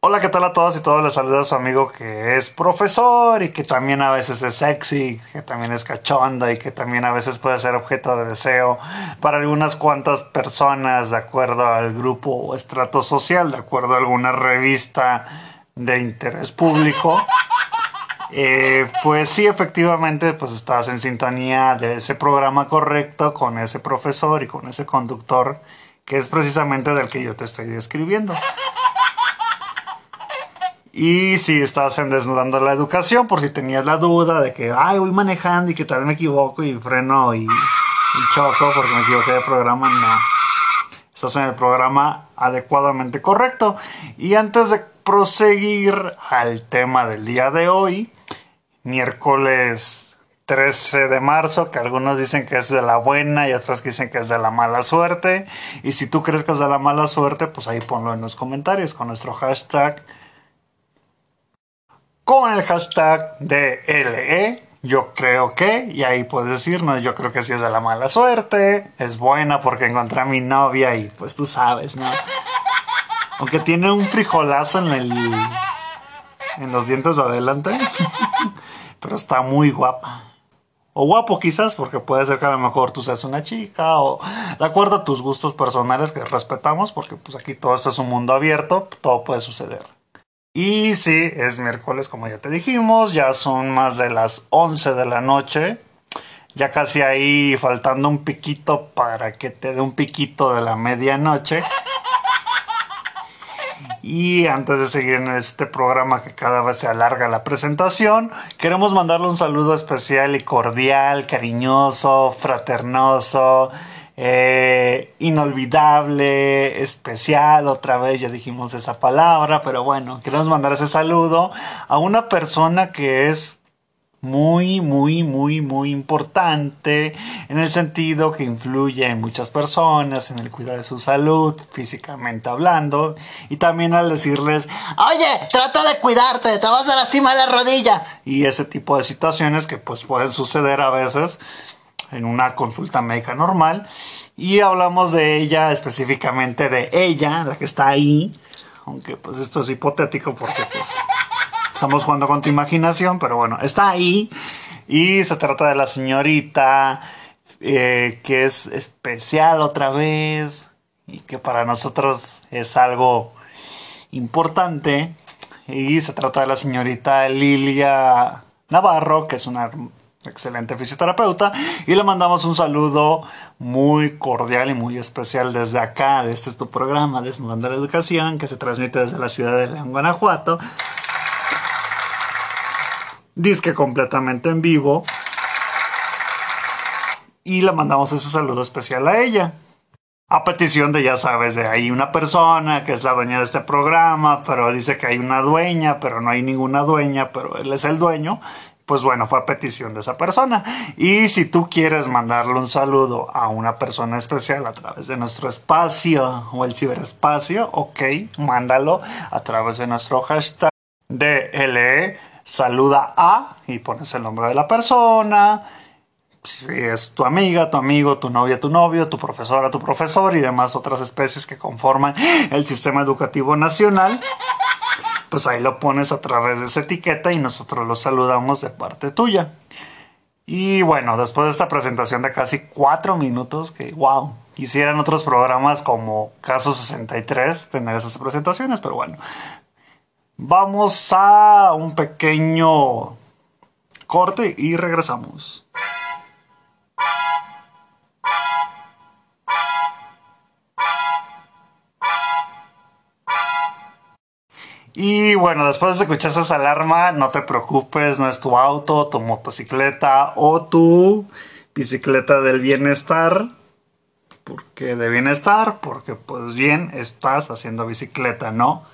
Hola, ¿qué tal a todos y todos? Les saluda a su amigo que es profesor y que también a veces es sexy, que también es cachonda y que también a veces puede ser objeto de deseo para algunas cuantas personas de acuerdo al grupo o estrato social, de acuerdo a alguna revista de interés público. Eh, pues sí, efectivamente, pues estás en sintonía de ese programa correcto con ese profesor y con ese conductor que es precisamente del que yo te estoy describiendo. Y si estás en Desnudando la Educación, por si tenías la duda de que, ay, voy manejando y que tal vez me equivoco y freno y, choco porque me equivoqué de programa, no. Estás en el programa adecuadamente correcto. Y antes de proseguir al tema del día de hoy, miércoles 13 de marzo, que algunos dicen que es de la buena y otros dicen que es de la mala suerte. Y si tú crees que es de la mala suerte, pues ahí ponlo en los comentarios con nuestro hashtag con el hashtag DLE. Yo creo que, y ahí puedes decirnos, yo creo que sí es de la mala suerte, es buena porque encontré a mi novia y pues tú sabes, ¿no? Aunque tiene un frijolazo en el. en los dientes de adelante. pero está muy guapa. O guapo quizás, porque puede ser que a lo mejor tú seas una chica, o de acuerdo a tus gustos personales que respetamos, porque pues aquí todo esto es un mundo abierto, todo puede suceder. Y sí, es miércoles, como ya te dijimos, ya son más de las 11 de la noche. Ya casi ahí faltando un piquito para que te dé un piquito de la medianoche. Y antes de seguir en este programa que cada vez se alarga la presentación, queremos mandarle un saludo especial y cordial, cariñoso, fraternoso eh, inolvidable, especial, otra vez ya dijimos esa palabra, pero bueno, queremos mandar ese saludo a una persona que es muy, muy, muy, muy importante en el sentido que influye en muchas personas, en el cuidado de su salud, físicamente hablando, y también al decirles, oye, trata de cuidarte, te vas a lastimar la rodilla, y ese tipo de situaciones que pues pueden suceder a veces en una consulta médica normal y hablamos de ella específicamente de ella, la que está ahí, aunque pues esto es hipotético porque pues estamos jugando con tu imaginación, pero bueno, está ahí y se trata de la señorita eh, que es especial otra vez y que para nosotros es algo importante y se trata de la señorita Lilia Navarro, que es una excelente fisioterapeuta y le mandamos un saludo muy cordial y muy especial desde acá, este es tu programa Desnudando la Educación que se transmite desde la ciudad de León, Guanajuato. Disque completamente en vivo. Y le mandamos ese saludo especial a ella. A petición de, ya sabes, de ahí una persona que es la dueña de este programa, pero dice que hay una dueña, pero no hay ninguna dueña, pero él es el dueño pues bueno, fue a petición de esa persona. Y si tú quieres mandarle un saludo a una persona especial a través de nuestro espacio o el ciberespacio, ok, mándalo a través de nuestro hashtag DLE, saluda a y pones el nombre de la persona. Si es tu amiga, tu amigo, tu novia, tu novio, tu profesora, tu profesor y demás otras especies que conforman el sistema educativo nacional pues ahí lo pones a través de esa etiqueta y nosotros lo saludamos de parte tuya. Y bueno, después de esta presentación de casi cuatro minutos, que wow, quisieran otros programas como Caso 63 tener esas presentaciones, pero bueno, vamos a un pequeño corte y regresamos. Y bueno, después de escuchar esa alarma, no te preocupes, no es tu auto, tu motocicleta o tu bicicleta del bienestar. Porque de bienestar, porque pues bien estás haciendo bicicleta, ¿no?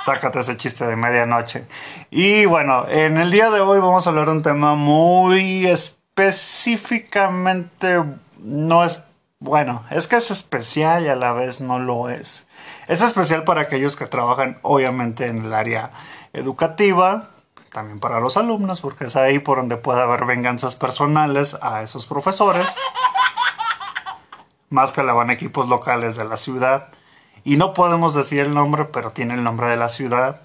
Sácate ese chiste de medianoche. Y bueno, en el día de hoy vamos a hablar de un tema muy específicamente, no es, bueno, es que es especial y a la vez no lo es. Es especial para aquellos que trabajan obviamente en el área educativa, también para los alumnos, porque es ahí por donde puede haber venganzas personales a esos profesores, más que la van equipos locales de la ciudad. y no podemos decir el nombre, pero tiene el nombre de la ciudad.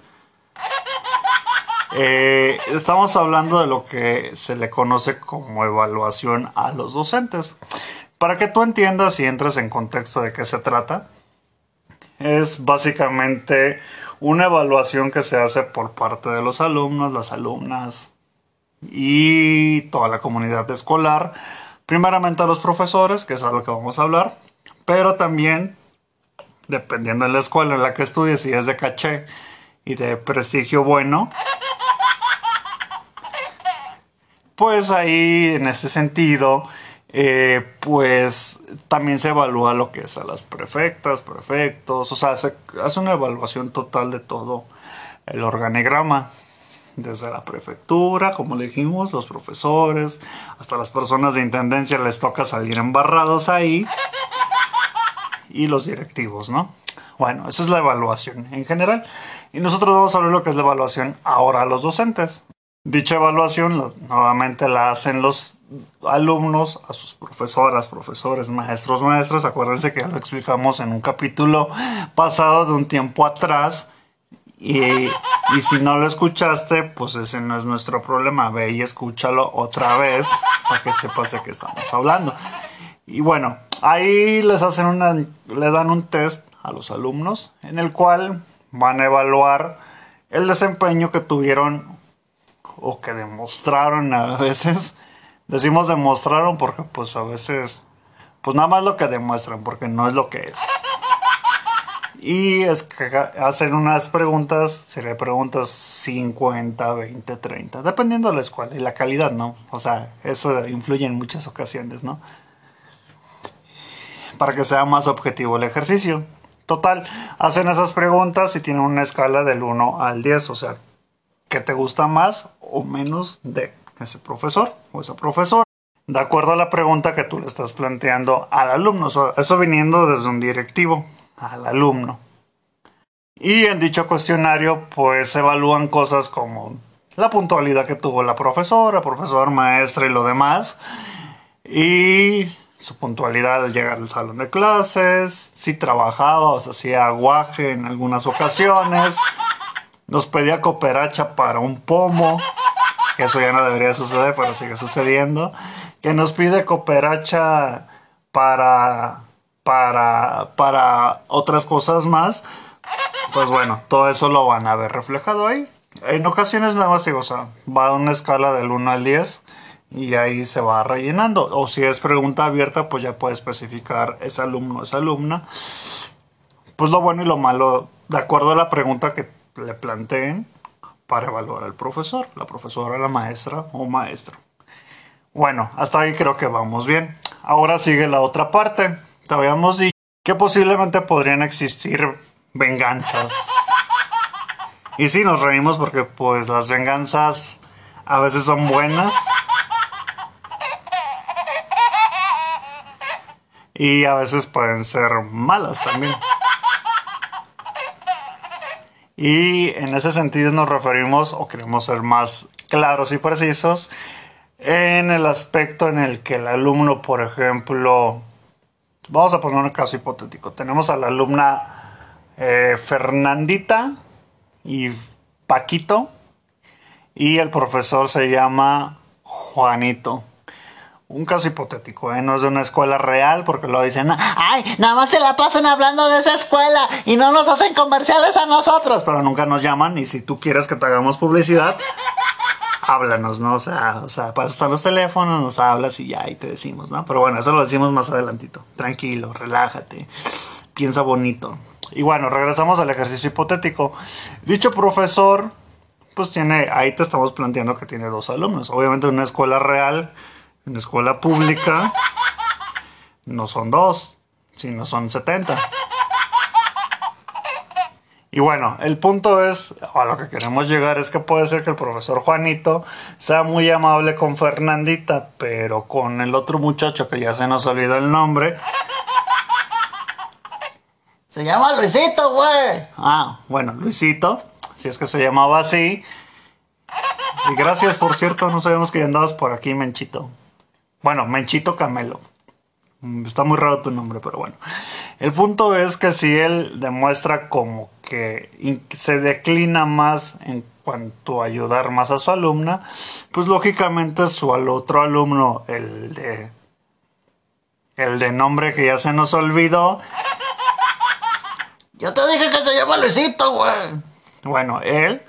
Eh, estamos hablando de lo que se le conoce como evaluación a los docentes. Para que tú entiendas y entres en contexto de qué se trata, es básicamente una evaluación que se hace por parte de los alumnos, las alumnas y toda la comunidad escolar. Primeramente a los profesores, que es algo que vamos a hablar, pero también, dependiendo de la escuela en la que estudies, si es de caché y de prestigio bueno, pues ahí en ese sentido eh, pues también se evalúa lo que es a las prefectas, prefectos, o sea, se hace una evaluación total de todo el organigrama, desde la prefectura, como le dijimos, los profesores, hasta las personas de intendencia les toca salir embarrados ahí, y los directivos, ¿no? Bueno, esa es la evaluación en general. Y nosotros vamos a ver lo que es la evaluación ahora a los docentes. Dicha evaluación nuevamente la hacen los alumnos, a sus profesoras, profesores, maestros, maestras. Acuérdense que ya lo explicamos en un capítulo pasado de un tiempo atrás. Y, y, si no lo escuchaste, pues ese no es nuestro problema. Ve y escúchalo otra vez para que sepas de qué estamos hablando. Y bueno, ahí les hacen una, le dan un test a los alumnos en el cual van a evaluar el desempeño que tuvieron o que demostraron a veces Decimos demostraron porque pues a veces, pues nada más lo que demuestran, porque no es lo que es. Y es que hacen unas preguntas, sería preguntas 50, 20, 30, dependiendo de la escuela y la calidad, ¿no? O sea, eso influye en muchas ocasiones, ¿no? Para que sea más objetivo el ejercicio. Total, hacen esas preguntas y tienen una escala del 1 al 10, o sea, ¿qué te gusta más o menos de ese profesor o esa profesora, de acuerdo a la pregunta que tú le estás planteando al alumno. Eso viniendo desde un directivo al alumno. Y en dicho cuestionario, pues se evalúan cosas como la puntualidad que tuvo la profesora, profesor, maestra y lo demás. Y su puntualidad al llegar al salón de clases, si trabajaba o se hacía aguaje en algunas ocasiones, nos pedía cooperacha para un pomo, que eso ya no debería suceder, pero sigue sucediendo, que nos pide cooperacha para, para, para otras cosas más, pues bueno, todo eso lo van a ver reflejado ahí. En ocasiones nada más digo, o sea, va a una escala del 1 al 10 y ahí se va rellenando. O si es pregunta abierta, pues ya puede especificar ese alumno o esa alumna. Pues lo bueno y lo malo, de acuerdo a la pregunta que le planteen, para evaluar al profesor, la profesora, la maestra o maestro. Bueno, hasta ahí creo que vamos bien. Ahora sigue la otra parte. Te habíamos dicho que posiblemente podrían existir venganzas. Y sí, nos reímos porque pues las venganzas a veces son buenas. Y a veces pueden ser malas también. Y en ese sentido nos referimos o queremos ser más claros y precisos en el aspecto en el que el alumno, por ejemplo, vamos a poner un caso hipotético. Tenemos a la alumna eh, Fernandita y Paquito y el profesor se llama Juanito un caso hipotético, ¿eh? no es de una escuela real porque lo dicen, ay, nada más se la pasan hablando de esa escuela y no nos hacen comerciales a nosotros, pero nunca nos llaman y si tú quieres que te hagamos publicidad, háblanos, ¿no? O sea, o sea, pasas a los teléfonos, nos hablas y ya, y te decimos, ¿no? Pero bueno, eso lo decimos más adelantito. Tranquilo, relájate, piensa bonito. Y bueno, regresamos al ejercicio hipotético. Dicho profesor, pues tiene, ahí te estamos planteando que tiene dos alumnos. Obviamente en una escuela real en escuela pública no son dos, sino son 70. Y bueno, el punto es, a lo que queremos llegar es que puede ser que el profesor Juanito sea muy amable con Fernandita, pero con el otro muchacho que ya se nos olvidó el nombre. Se llama Luisito, güey. Ah, bueno, Luisito, si es que se llamaba así. Y gracias, por cierto, no sabemos que ya andabas por aquí, Menchito. Bueno, Menchito Camelo. Mm, está muy raro tu nombre, pero bueno. El punto es que si él demuestra como que se declina más en cuanto a ayudar más a su alumna, pues lógicamente su al otro alumno, el de el de nombre que ya se nos olvidó. Yo te dije que se llama Luisito, güey. Bueno, él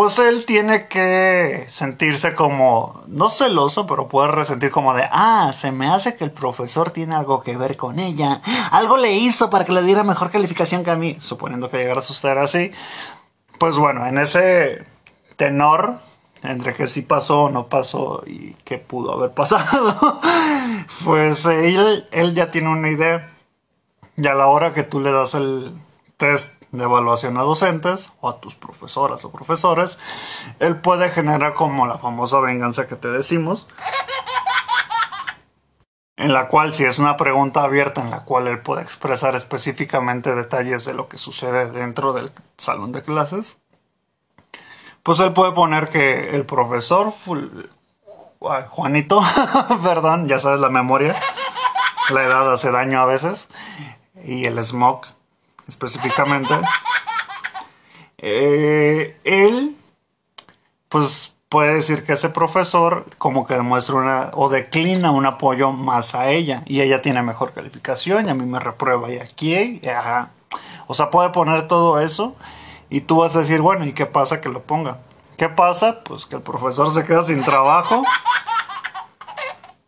pues él tiene que sentirse como, no celoso, pero puede resentir como de, ah, se me hace que el profesor tiene algo que ver con ella. Algo le hizo para que le diera mejor calificación que a mí, suponiendo que llegara a suceder así. Pues bueno, en ese tenor, entre que sí pasó o no pasó y qué pudo haber pasado, pues él, él ya tiene una idea. Y a la hora que tú le das el test de evaluación a docentes o a tus profesoras o profesores, él puede generar como la famosa venganza que te decimos, en la cual si es una pregunta abierta en la cual él puede expresar específicamente detalles de lo que sucede dentro del salón de clases, pues él puede poner que el profesor Juanito, perdón, ya sabes la memoria, la edad hace daño a veces, y el smog específicamente, eh, él, pues puede decir que ese profesor como que demuestra una o declina un apoyo más a ella y ella tiene mejor calificación y a mí me reprueba y aquí. O sea, puede poner todo eso y tú vas a decir, bueno, ¿y qué pasa que lo ponga? ¿Qué pasa? Pues que el profesor se queda sin trabajo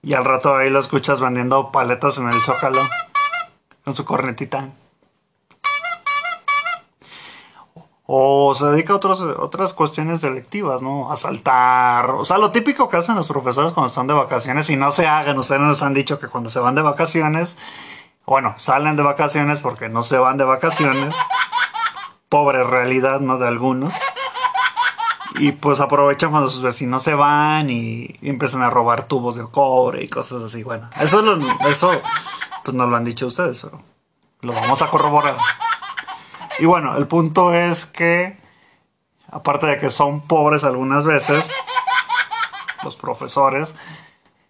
y al rato ahí lo escuchas vendiendo paletas en el zócalo con su cornetita. O se dedica a otras cuestiones delictivas, ¿no? A saltar, o sea, lo típico que hacen los profesores cuando están de vacaciones y no se hagan, ustedes nos han dicho que cuando se van de vacaciones, bueno, salen de vacaciones porque no se van de vacaciones, pobre realidad, ¿no? De algunos. Y pues aprovechan cuando sus vecinos se van y, empiezan a robar tubos de cobre y cosas así. Bueno, eso, eso pues no lo han dicho ustedes, pero lo vamos a corroborar. Y bueno, el punto es que, aparte de que son pobres algunas veces, los profesores,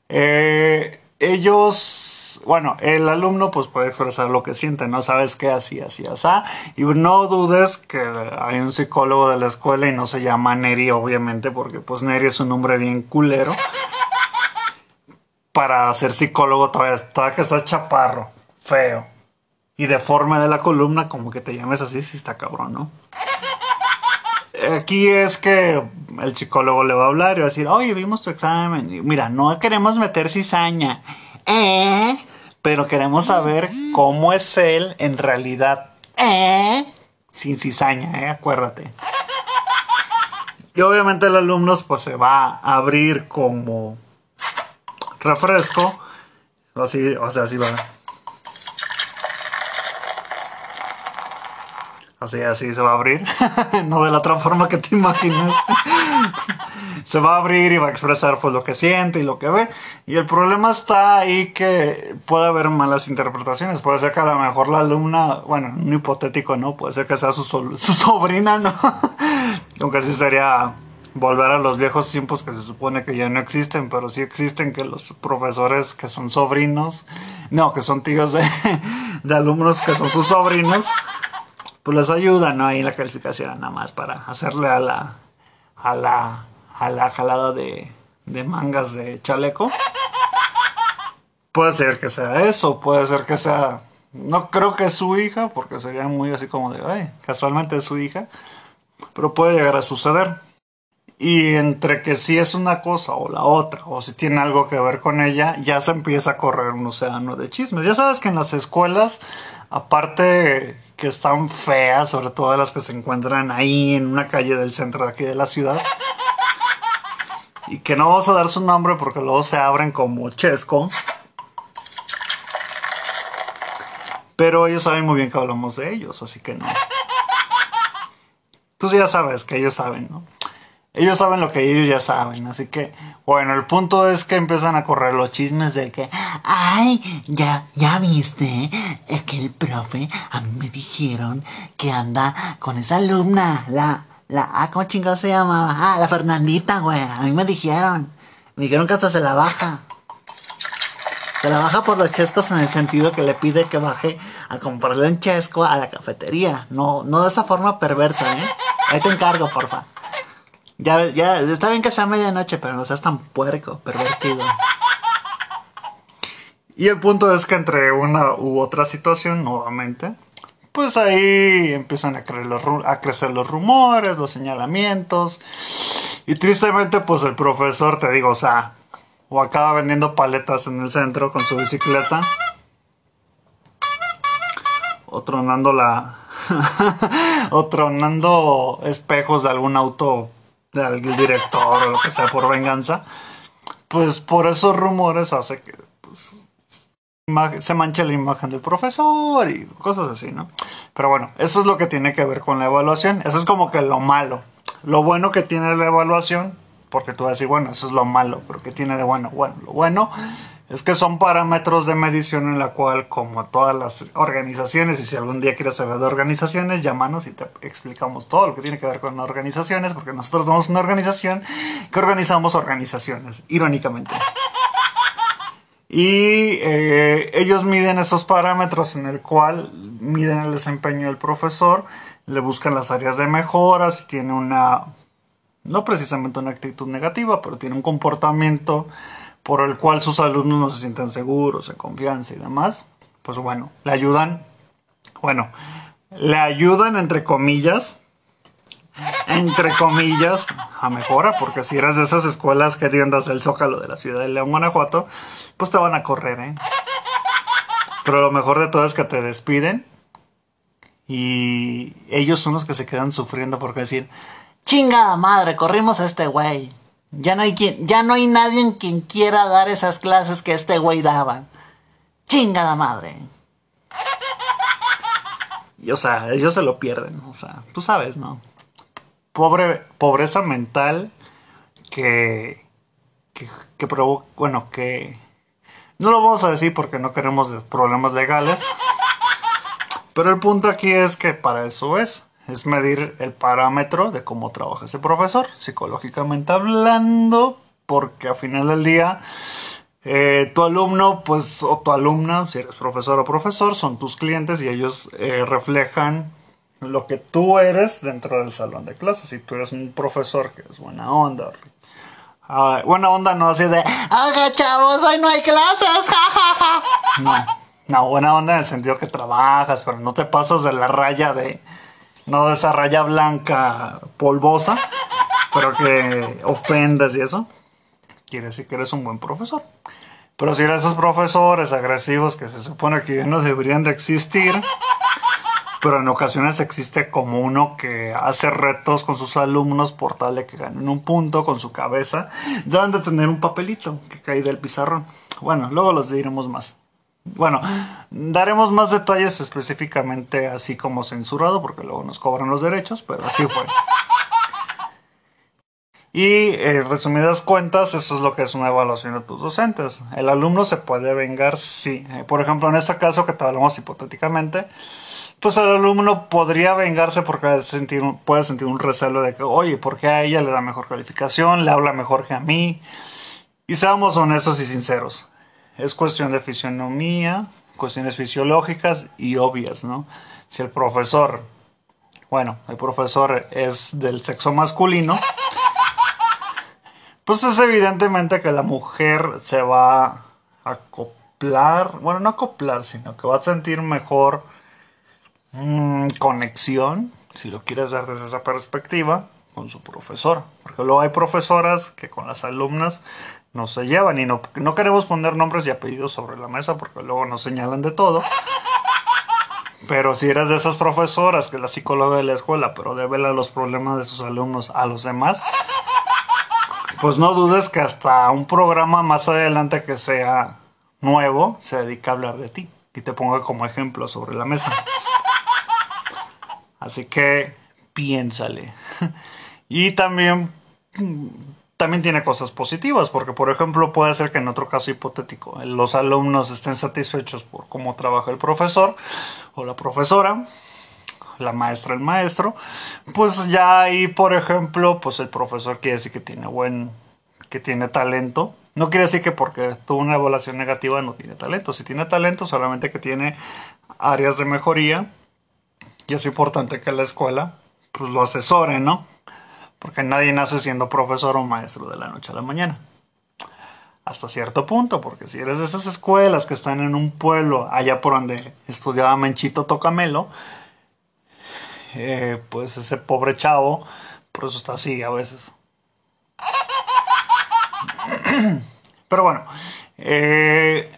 eh, ellos, bueno, el alumno pues puede expresar lo que siente, ¿no? Sabes qué, así, así, así. Y no dudes que hay un psicólogo de la escuela y no se llama Neri, obviamente, porque pues Neri es un nombre bien culero. Para ser psicólogo todavía, todavía que estás chaparro, feo y deforme de la columna, como que te llames así, si está cabrón, ¿no? Aquí es que el psicólogo le va a hablar y va a decir, oye, vimos tu examen. mira, no queremos meter cizaña, ¿eh? Pero queremos saber cómo es él en realidad, ¿eh? Sin cizaña, ¿eh? Acuérdate. Y obviamente el alumno pues se va a abrir como refresco. Así, o sea, así va. Así, así se va a abrir. no de la otra forma que te imaginas. se va a abrir y va a expresar pues lo que siente y lo que ve. Y el problema está ahí que puede haber malas interpretaciones. Puede ser que a lo mejor la alumna, bueno, un hipotético, ¿no? Puede ser que sea su, su sobrina, ¿no? Aunque así sería volver a los viejos tiempos que se supone que ya no existen, pero sí existen que los profesores que son sobrinos, no, que son tíos de, de alumnos que son sus sobrinos pues les ayuda, ¿no? Ahí la calificación nada más para hacerle a la, a la, a la jalada de, de mangas de chaleco. Puede ser que sea eso, puede ser que sea... No creo que es su hija, porque sería muy así como de, ay, casualmente es su hija. Pero puede llegar a suceder. Y entre que si es una cosa o la otra, o si tiene algo que ver con ella, ya se empieza a correr un océano de chismes. Ya sabes que en las escuelas, aparte que están feas, sobre todo las que se encuentran ahí en una calle del centro de aquí de la ciudad. Y que no vamos a dar su nombre porque luego se abren como Chesco. Pero ellos saben muy bien que hablamos de ellos, así que no. Tú ya sabes que ellos saben, ¿no? Ellos saben lo que ellos ya saben, así que, bueno, el punto es que empiezan a correr los chismes de que, ay, ya, ya viste, es que el profe, a mí me dijeron que anda con esa alumna, la, la, ah, ¿cómo chingado se llamaba? Ah, la Fernandita, güey, a mí me dijeron, me dijeron que hasta se la baja. Se la baja por los chescos en el sentido que le pide que baje a comprarle un chesco a la cafetería. No, no de esa forma perversa, ¿eh? Ahí te encargo, porfa. Ya, ya, está bien que sea medianoche, pero no seas tan puerco, pervertido. Y el punto es que entre una u otra situación, nuevamente, pues ahí empiezan a, creer los, a crecer los rumores, los señalamientos. Y tristemente, pues el profesor, te digo, o sea, o acaba vendiendo paletas en el centro con su bicicleta. O tronando la. o tronando espejos de algún auto del director o lo que sea por venganza. Pues por esos rumores hace que pues, se manche la imagen del profesor y cosas así, ¿no? Pero bueno, eso es lo que tiene que ver con la evaluación. Eso es como que lo malo. Lo bueno que tiene la evaluación porque tú vas a decir, bueno, eso es lo malo, pero ¿qué tiene de bueno? Bueno, lo bueno es que son parámetros de medición en la cual, como todas las organizaciones, y si algún día quieres saber de organizaciones, llámanos y te explicamos todo lo que tiene que ver con organizaciones, porque nosotros somos una organización que organizamos organizaciones, irónicamente. Y eh, ellos miden esos parámetros en el cual miden el desempeño del profesor, le buscan las áreas de mejora, si tiene una no precisamente una actitud negativa, pero tiene un comportamiento por el cual sus alumnos no se sienten seguros, en confianza y demás, pues bueno, le ayudan, bueno, le ayudan entre comillas, entre comillas, a mejora, porque si eres de esas escuelas que tiendas el Zócalo de la ciudad de León, Guanajuato, pues te van a correr, ¿eh? Pero lo mejor de todo es que te despiden y ellos son los que se quedan sufriendo porque decir, Chingada madre, corrimos a este güey. Ya no hay quien, ya no hay nadie en quien quiera dar esas clases que este güey daba. Chingada madre. Y, o sea, ellos se lo pierden, o sea, tú sabes, ¿no? Pobre, pobreza mental que, que, que provoca, bueno, que no lo vamos a decir porque no queremos problemas legales. Pero el punto aquí es que para eso es es medir el parámetro de cómo trabaja ese profesor, psicológicamente hablando, porque al final del día eh, tu alumno, pues, o tu alumna, si eres profesor o profesor, son tus clientes y ellos eh, reflejan lo que tú eres dentro del salón de clases. Si tú eres un profesor que es buena onda, uh, buena onda no así de, haga chavos, hoy no hay clases. No, no, buena onda en el sentido que trabajas, pero no te pasas de la raya de no de esa raya blanca polvosa, pero que ofendas y eso, quiere decir que eres un buen profesor. Pero si eres esos profesores agresivos que se supone que no deberían de existir, pero en ocasiones existe como uno que hace retos con sus alumnos por tal de que ganen un punto con su cabeza, deben de tener un papelito que cae del pizarrón. Bueno, luego los diremos más. Bueno, daremos más detalles específicamente así como censurado, porque luego nos cobran los derechos, pero así fue. Y en resumidas cuentas, eso es lo que es una evaluación de tus docentes. El alumno se puede vengar, sí. Eh, por ejemplo, en este caso que te hablamos hipotéticamente, pues el alumno podría vengarse porque sentir, puede sentir un recelo de que, oye, ¿por qué a ella le da mejor calificación? Le habla mejor que a mí. Y seamos honestos y sinceros es cuestión de fisionomía, cuestiones fisiológicas y obvias, ¿no? Si el profesor, bueno, el profesor es del sexo masculino, pues es evidentemente que la mujer se va a acoplar, bueno, no acoplar, sino que va a sentir mejor mm, conexión, si lo quieres ver desde esa perspectiva, con su profesor. Porque luego hay profesoras que con las alumnas no se llevan y no, no queremos poner nombres y apellidos sobre la mesa porque luego nos señalan de todo. Pero si eres de esas profesoras que es la psicóloga de la escuela, pero devela los problemas de sus alumnos a los demás, pues no dudes que hasta un programa más adelante que sea nuevo se dedica a hablar de ti y te ponga como ejemplo sobre la mesa. Así que piénsale. Y también también tiene cosas positivas, porque por ejemplo puede ser que en otro caso hipotético los alumnos estén satisfechos por cómo trabaja el profesor o la profesora, la maestra, el maestro, pues ya ahí por ejemplo, pues el profesor quiere decir que tiene buen, que tiene talento No quiere decir que porque tuvo una evaluación negativa no tiene talento. Si tiene talento, solamente que tiene áreas de mejoría. Y es importante que la escuela pues lo asesore, ¿no? Porque nadie nace siendo profesor o maestro de la noche a la mañana. Hasta cierto punto, porque si eres de esas escuelas que están en un pueblo allá por donde estudiaba Menchito Tocamelo, eh, pues ese pobre chavo, por eso está así a veces. Pero bueno, eh,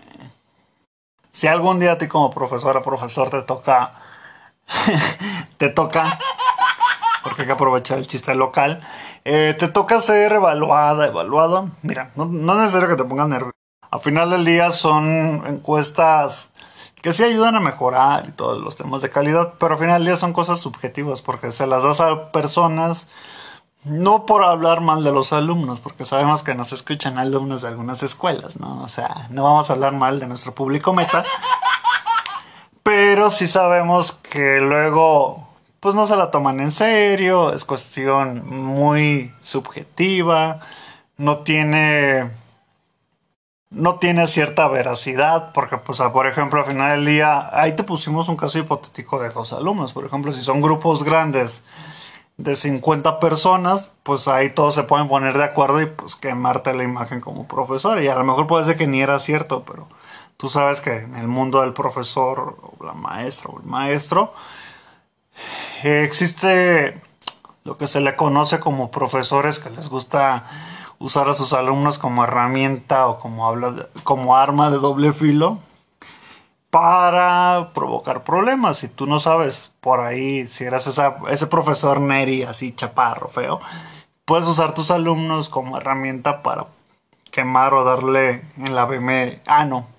si algún día a ti como profesora, profesor te toca, te toca, porque hay que aprovechar el chiste local, eh, te toca ser evaluada, evaluado. Mira, no, es necesario que te pongas nervioso. Al final del día son encuestas que sí ayudan a mejorar y todos los temas de calidad, pero al final del día son cosas subjetivas porque se las das a personas no por hablar mal de los alumnos, porque sabemos que nos escuchan alumnos de algunas escuelas, ¿no? O sea, no vamos a hablar mal de nuestro público meta, pero sí sabemos que luego, pues no se la toman en serio, es cuestión muy subjetiva, no tiene, no tiene cierta veracidad, porque, pues, por ejemplo, al final del día, ahí te pusimos un caso hipotético de dos alumnos, por ejemplo, si son grupos grandes, de 50 personas, pues ahí todos se pueden poner de acuerdo y pues quemarte la imagen como profesor. Y a lo mejor puede ser que ni era cierto, pero tú sabes que en el mundo del profesor o la maestra o el maestro existe lo que se le conoce como profesores que les gusta usar a sus alumnos como herramienta o como, arma de doble filo para provocar problemas. Si tú no sabes por ahí, si eres ese profesor Neri así chaparro, feo, puedes usar tus alumnos como herramienta para quemar o darle en la BM. Ah, no.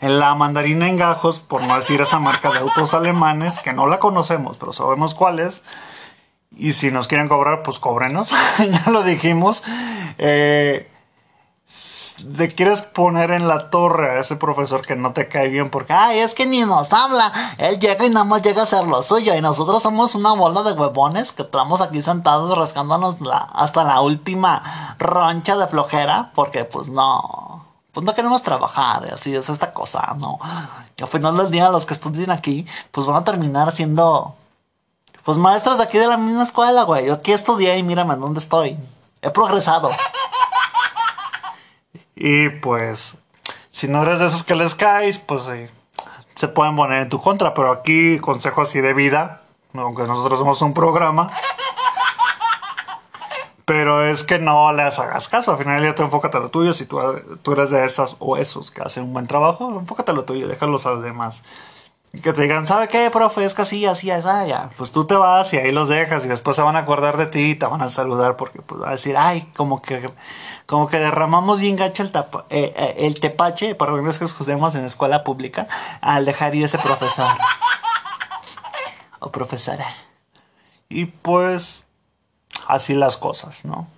En la mandarina en gajos, por no decir esa marca de autos alemanes, que no la conocemos, pero sabemos cuál es. Y si nos quieren cobrar, pues cóbrenos. ya lo dijimos. Eh, te quieres poner en la torre a ese profesor que no te cae bien porque, ay, es que ni nos habla. Él llega y nada más llega a hacer lo suyo. Y nosotros somos una bola de huevones que estamos aquí sentados rascándonos la, hasta la última roncha de flojera porque, pues no. Pues no queremos trabajar, así es esta cosa, ¿no? Y al final del día, los que estudian aquí, pues van a terminar siendo, pues maestros de aquí de la misma escuela, güey. Yo aquí estudié y mírame en dónde estoy. He progresado. Y pues, si no eres de esos que les caes, pues se pueden poner en tu contra. Pero aquí, consejo así de vida, aunque nosotros somos un programa. Pero es que no les hagas caso. Al final día tú enfócate a lo tuyo. Si tú, tú eres de esas o esos que hacen un buen trabajo, enfócate a lo tuyo. Déjalos a los demás. Y que te digan, ¿sabe qué, profe? Es que así, así, así, ya. Pues tú te vas y ahí los dejas y después se van a acordar de ti y te van a saludar porque pues van a decir, ay, como que como que derramamos bien gacho el, eh, eh, el tepache, perdón, es que escuchemos en escuela pública, al dejar ir ese profesor. o profesora. Y pues, así las cosas, ¿no?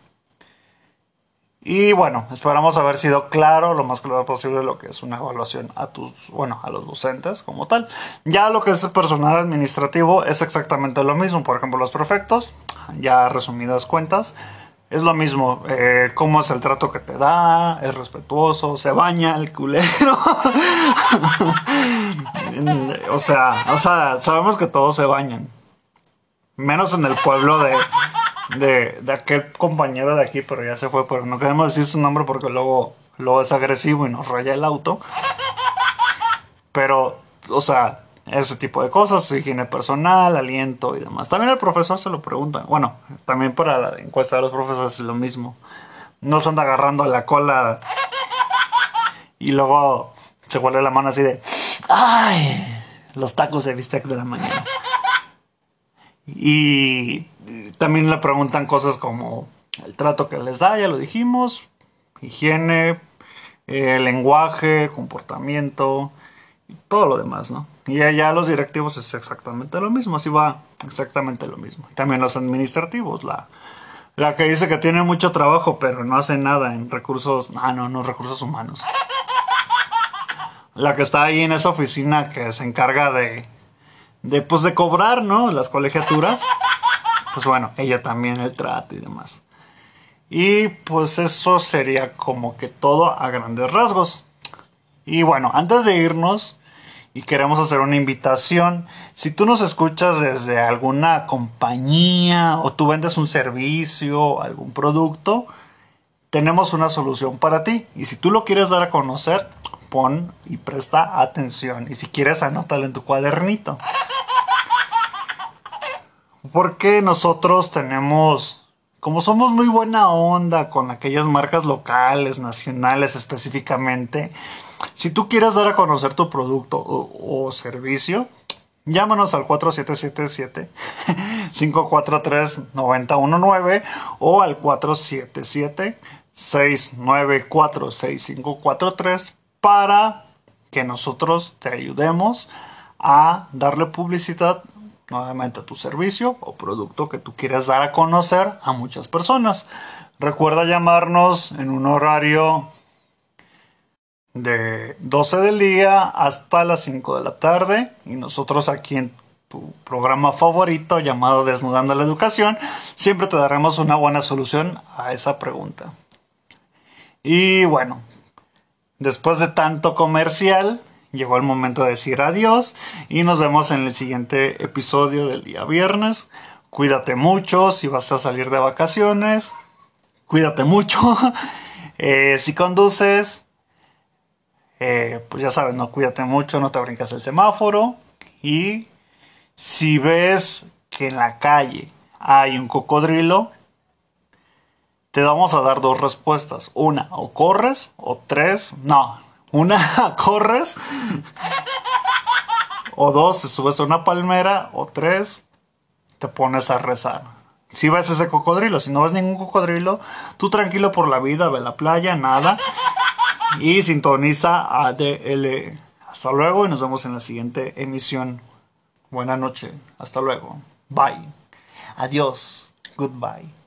Y bueno, esperamos haber sido claro, lo más claro posible, lo que es una evaluación a tus, bueno, a los docentes como tal. Ya lo que es personal administrativo es exactamente lo mismo. Por ejemplo, los prefectos, ya resumidas cuentas, es lo mismo, eh, cómo es el trato que te da, es respetuoso, se baña el culero. o sea, o sea, sabemos que todos se bañan. Menos en el pueblo de, de, de, aquel compañero de aquí, pero ya se fue, pero no queremos decir su nombre porque luego, luego es agresivo y nos raya el auto. Pero, o sea, ese tipo de cosas, higiene personal, aliento y demás. También al profesor se lo preguntan. Bueno, también para la encuesta de los profesores es lo mismo. No se anda agarrando la cola y luego se huele la mano así de ¡ay! Los tacos de bistec de la mañana. Y también le preguntan cosas como el trato que les da, ya lo dijimos, higiene, eh, lenguaje, comportamiento y todo lo demás, ¿no? Y allá los directivos es exactamente lo mismo, así va exactamente lo mismo. También los administrativos, la, la que dice que tiene mucho trabajo pero no hace nada en recursos, ah no, no recursos humanos. La que está ahí en esa oficina que se encarga de, de pues de cobrar, ¿no? Las colegiaturas. Pues bueno, ella también el trato y demás. Y pues eso sería como que todo a grandes rasgos. Y bueno, antes de irnos, y queremos hacer una invitación. Si tú nos escuchas desde alguna compañía o tú vendes un servicio, algún producto, tenemos una solución para ti. Y si tú lo quieres dar a conocer, pon y presta atención. Y si quieres, anótalo en tu cuadernito. Porque nosotros tenemos, como somos muy buena onda con aquellas marcas locales, nacionales específicamente, si tú quieres dar a conocer tu producto o, servicio, llámanos al 4777-543-9019 o al 477-694-6543 para que nosotros te ayudemos a darle publicidad nuevamente a tu servicio o producto que tú quieras dar a conocer a muchas personas. Recuerda llamarnos en un horario de 12 del día hasta las 5 de la tarde y nosotros aquí en tu programa favorito llamado Desnudando la Educación siempre te daremos una buena solución a esa pregunta. Y bueno, después de tanto comercial, llegó el momento de decir adiós y nos vemos en el siguiente episodio del día viernes. Cuídate mucho si vas a salir de vacaciones. Cuídate mucho. Eh, si conduces, eh, pues ya sabes, no cuídate mucho, no te brincas el semáforo. Y si ves que en la calle hay un cocodrilo, te vamos a dar dos respuestas. Una, o corres, o tres, no, una, corres. O dos, te subes a una palmera. O tres, te pones a rezar. Si ves ese cocodrilo, si no ves ningún cocodrilo, tú tranquilo por la vida, ve la playa, nada. Y sintoniza ADL. Hasta luego y nos vemos en la siguiente emisión. Buena noche. Hasta luego. Bye. Adiós. Goodbye.